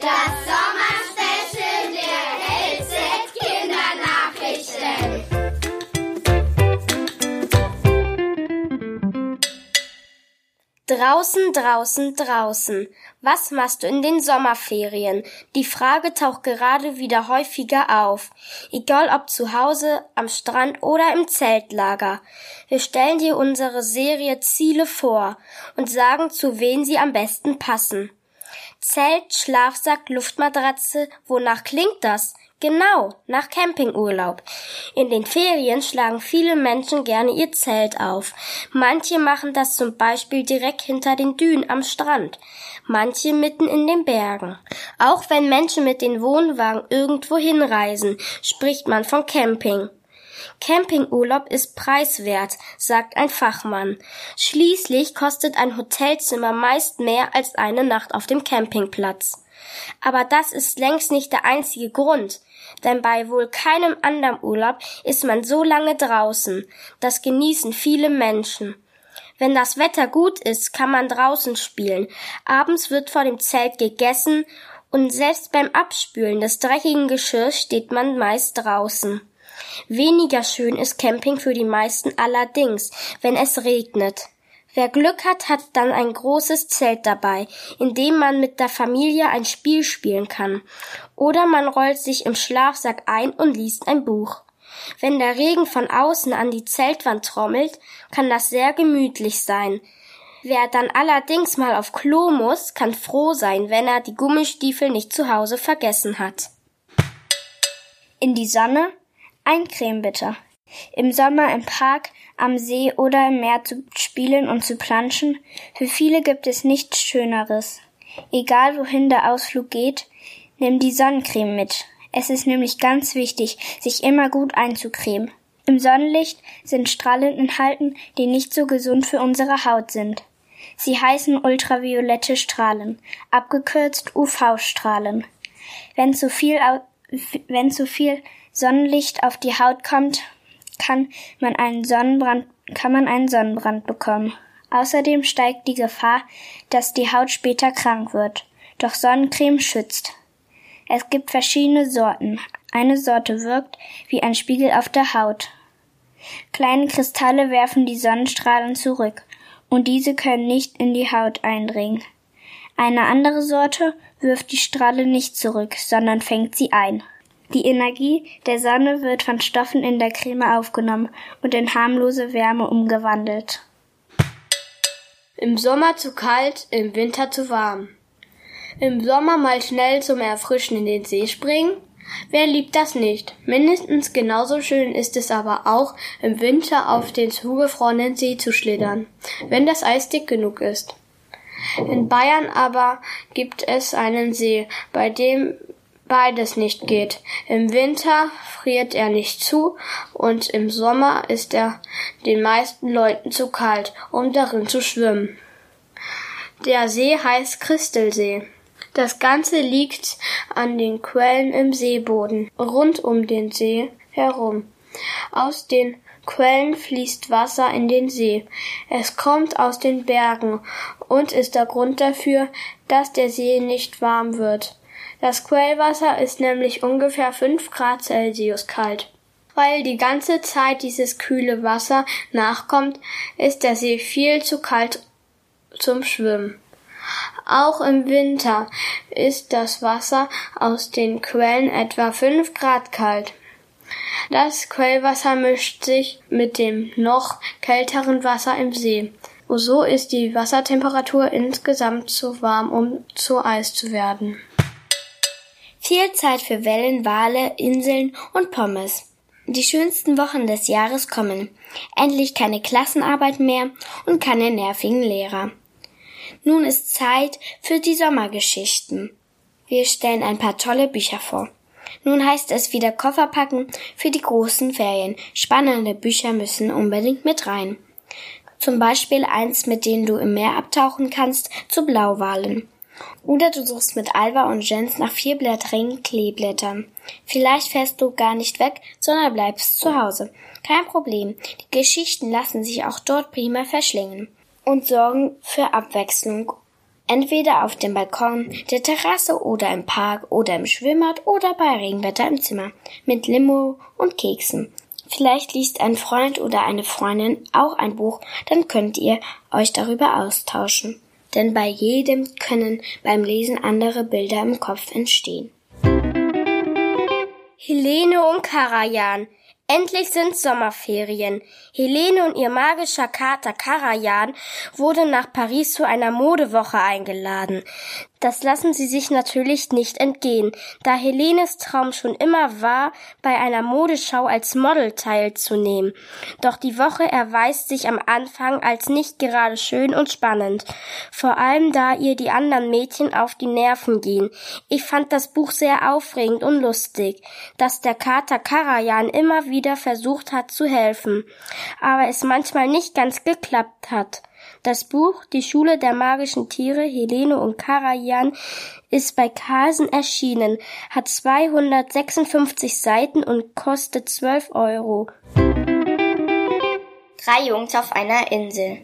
Das Sommerspecial der LZ Kindernachrichten. Draußen, draußen, draußen. Was machst du in den Sommerferien? Die Frage taucht gerade wieder häufiger auf. Egal ob zu Hause, am Strand oder im Zeltlager. Wir stellen dir unsere Serie Ziele vor und sagen, zu wen sie am besten passen. Zelt, Schlafsack, Luftmatratze, wonach klingt das? Genau, nach Campingurlaub. In den Ferien schlagen viele Menschen gerne ihr Zelt auf. Manche machen das zum Beispiel direkt hinter den Dünen am Strand, manche mitten in den Bergen. Auch wenn Menschen mit den Wohnwagen irgendwo hinreisen, spricht man von Camping. Campingurlaub ist preiswert, sagt ein Fachmann. Schließlich kostet ein Hotelzimmer meist mehr als eine Nacht auf dem Campingplatz. Aber das ist längst nicht der einzige Grund, denn bei wohl keinem anderen Urlaub ist man so lange draußen. Das genießen viele Menschen. Wenn das Wetter gut ist, kann man draußen spielen. Abends wird vor dem Zelt gegessen und selbst beim Abspülen des dreckigen Geschirrs steht man meist draußen. Weniger schön ist Camping für die meisten allerdings, wenn es regnet. Wer Glück hat, hat dann ein großes Zelt dabei, in dem man mit der Familie ein Spiel spielen kann. Oder man rollt sich im Schlafsack ein und liest ein Buch. Wenn der Regen von außen an die Zeltwand trommelt, kann das sehr gemütlich sein. Wer dann allerdings mal auf Klo muss, kann froh sein, wenn er die Gummistiefel nicht zu Hause vergessen hat. In die Sonne? Ein Creme bitte. Im Sommer im Park, am See oder im Meer zu spielen und zu planschen, für viele gibt es nichts Schöneres. Egal wohin der Ausflug geht, nimm die Sonnencreme mit. Es ist nämlich ganz wichtig, sich immer gut einzucremen. Im Sonnenlicht sind Strahlen enthalten, die nicht so gesund für unsere Haut sind. Sie heißen ultraviolette Strahlen, abgekürzt UV-Strahlen. Wenn zu viel, wenn zu viel Sonnenlicht auf die Haut kommt, kann man einen Sonnenbrand, kann man einen Sonnenbrand bekommen. Außerdem steigt die Gefahr, dass die Haut später krank wird. Doch Sonnencreme schützt. Es gibt verschiedene Sorten. Eine Sorte wirkt wie ein Spiegel auf der Haut. Kleine Kristalle werfen die Sonnenstrahlen zurück und diese können nicht in die Haut eindringen. Eine andere Sorte wirft die Strahle nicht zurück, sondern fängt sie ein. Die Energie der Sonne wird von Stoffen in der Creme aufgenommen und in harmlose Wärme umgewandelt. Im Sommer zu kalt, im Winter zu warm. Im Sommer mal schnell zum Erfrischen in den See springen? Wer liebt das nicht? Mindestens genauso schön ist es aber auch, im Winter auf den zugefrorenen See zu schlittern, wenn das Eis dick genug ist. In Bayern aber gibt es einen See, bei dem beides nicht geht. Im Winter friert er nicht zu und im Sommer ist er den meisten Leuten zu kalt, um darin zu schwimmen. Der See heißt Christelsee. Das Ganze liegt an den Quellen im Seeboden, rund um den See herum. Aus den Quellen fließt Wasser in den See. Es kommt aus den Bergen und ist der Grund dafür, dass der See nicht warm wird. Das Quellwasser ist nämlich ungefähr fünf Grad Celsius kalt. Weil die ganze Zeit dieses kühle Wasser nachkommt, ist der See viel zu kalt zum Schwimmen. Auch im Winter ist das Wasser aus den Quellen etwa fünf Grad kalt. Das Quellwasser mischt sich mit dem noch kälteren Wasser im See. So ist die Wassertemperatur insgesamt zu warm, um zu Eis zu werden. Viel Zeit für Wellen, Wale, Inseln und Pommes. Die schönsten Wochen des Jahres kommen. Endlich keine Klassenarbeit mehr und keine nervigen Lehrer. Nun ist Zeit für die Sommergeschichten. Wir stellen ein paar tolle Bücher vor. Nun heißt es wieder Koffer packen für die großen Ferien. Spannende Bücher müssen unbedingt mit rein. Zum Beispiel eins, mit dem du im Meer abtauchen kannst, zu Blauwalen. Oder du suchst mit Alva und Jens nach vierblättrigen Kleeblättern. Vielleicht fährst du gar nicht weg, sondern bleibst zu Hause. Kein Problem. Die Geschichten lassen sich auch dort prima verschlingen und sorgen für Abwechslung. Entweder auf dem Balkon, der Terrasse oder im Park oder im Schwimmbad oder bei Regenwetter im Zimmer. Mit Limo und Keksen. Vielleicht liest ein Freund oder eine Freundin auch ein Buch, dann könnt ihr euch darüber austauschen. Denn bei jedem können beim Lesen andere Bilder im Kopf entstehen. Helene und Karajan Endlich sind Sommerferien. Helene und ihr magischer Kater Karajan wurden nach Paris zu einer Modewoche eingeladen. Das lassen sie sich natürlich nicht entgehen, da Helenes Traum schon immer war, bei einer Modeschau als Model teilzunehmen. Doch die Woche erweist sich am Anfang als nicht gerade schön und spannend, vor allem da ihr die anderen Mädchen auf die Nerven gehen. Ich fand das Buch sehr aufregend und lustig, dass der Kater Karajan immer wieder versucht hat zu helfen, aber es manchmal nicht ganz geklappt hat. Das Buch Die Schule der magischen Tiere Helene und Karajan ist bei Carlsen erschienen, hat 256 Seiten und kostet 12 Euro. Drei Jungs auf einer Insel.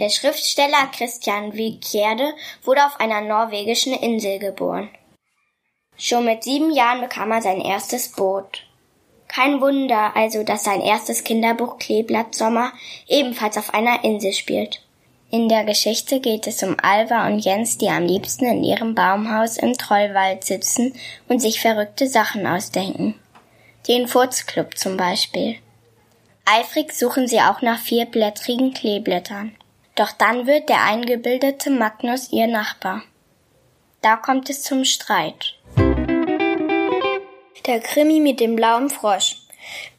Der Schriftsteller Christian Wiekerde wurde auf einer norwegischen Insel geboren. Schon mit sieben Jahren bekam er sein erstes Boot. Kein Wunder also, dass sein erstes Kinderbuch Kleeblatt Sommer ebenfalls auf einer Insel spielt. In der Geschichte geht es um Alva und Jens, die am liebsten in ihrem Baumhaus im Trollwald sitzen und sich verrückte Sachen ausdenken. Den Furzclub zum Beispiel. Eifrig suchen sie auch nach vierblättrigen Kleeblättern. Doch dann wird der eingebildete Magnus ihr Nachbar. Da kommt es zum Streit. Der Krimi mit dem blauen Frosch.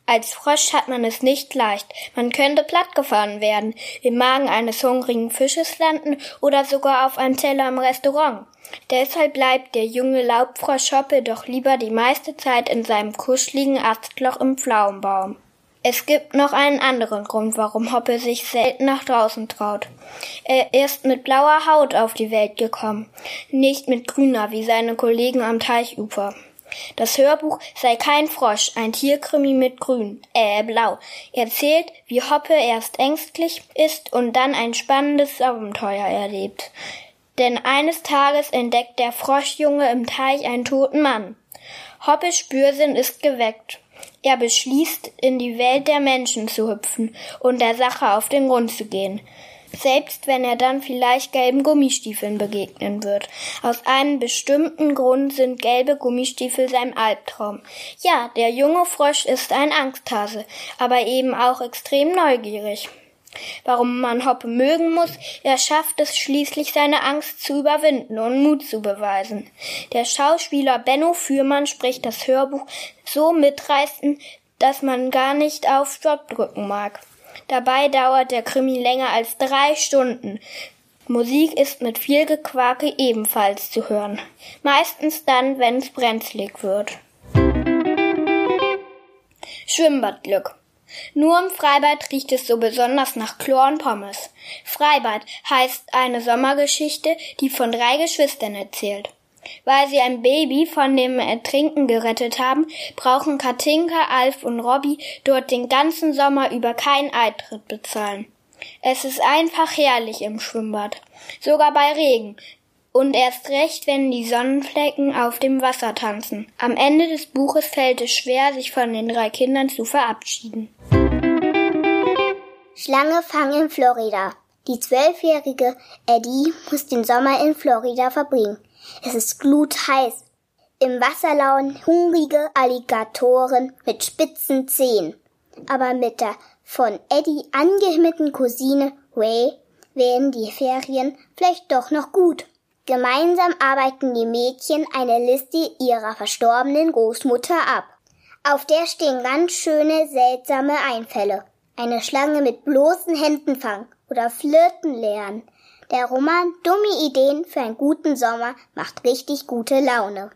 Als Frosch hat man es nicht leicht. Man könnte plattgefahren werden, im Magen eines hungrigen Fisches landen oder sogar auf einem Teller im Restaurant. Deshalb bleibt der junge Laubfrosch Hoppe doch lieber die meiste Zeit in seinem kuscheligen Astloch im Pflaumenbaum. Es gibt noch einen anderen Grund, warum Hoppe sich selten nach draußen traut. Er ist mit blauer Haut auf die Welt gekommen, nicht mit grüner wie seine Kollegen am Teichufer. Das Hörbuch sei kein Frosch, ein Tierkrimi mit Grün, äh, Blau. Erzählt, wie Hoppe erst ängstlich ist und dann ein spannendes Abenteuer erlebt. Denn eines Tages entdeckt der Froschjunge im Teich einen toten Mann. Hoppes Spürsinn ist geweckt. Er beschließt, in die Welt der Menschen zu hüpfen und der Sache auf den Grund zu gehen selbst wenn er dann vielleicht gelben Gummistiefeln begegnen wird. Aus einem bestimmten Grund sind gelbe Gummistiefel sein Albtraum. Ja, der junge Frosch ist ein Angsthase, aber eben auch extrem neugierig. Warum man Hoppe mögen muss, er schafft es schließlich seine Angst zu überwinden und Mut zu beweisen. Der Schauspieler Benno Fürmann spricht das Hörbuch so mitreißend, dass man gar nicht auf Stopp drücken mag. Dabei dauert der Krimi länger als drei Stunden. Musik ist mit viel Gequake ebenfalls zu hören. Meistens dann, wenn es brenzlig wird. Schwimmbadglück. Nur im Freibad riecht es so besonders nach Chlor und Pommes. Freibad heißt eine Sommergeschichte, die von drei Geschwistern erzählt. Weil sie ein Baby von dem Ertrinken gerettet haben, brauchen Katinka, Alf und Robby dort den ganzen Sommer über keinen Eintritt bezahlen. Es ist einfach herrlich im Schwimmbad. Sogar bei Regen. Und erst recht, wenn die Sonnenflecken auf dem Wasser tanzen. Am Ende des Buches fällt es schwer, sich von den drei Kindern zu verabschieden. Schlange fangen in Florida. Die zwölfjährige Eddie muss den Sommer in Florida verbringen. Es ist glutheiß. Im Wasser lauern hungrige Alligatoren mit spitzen Zehen. Aber mit der von Eddie angehimmelten Cousine Ray werden die Ferien vielleicht doch noch gut. Gemeinsam arbeiten die Mädchen eine Liste ihrer verstorbenen Großmutter ab. Auf der stehen ganz schöne, seltsame Einfälle. Eine Schlange mit bloßen Händen fangen oder flirten lernen. Der Roman Dumme Ideen für einen guten Sommer macht richtig gute Laune.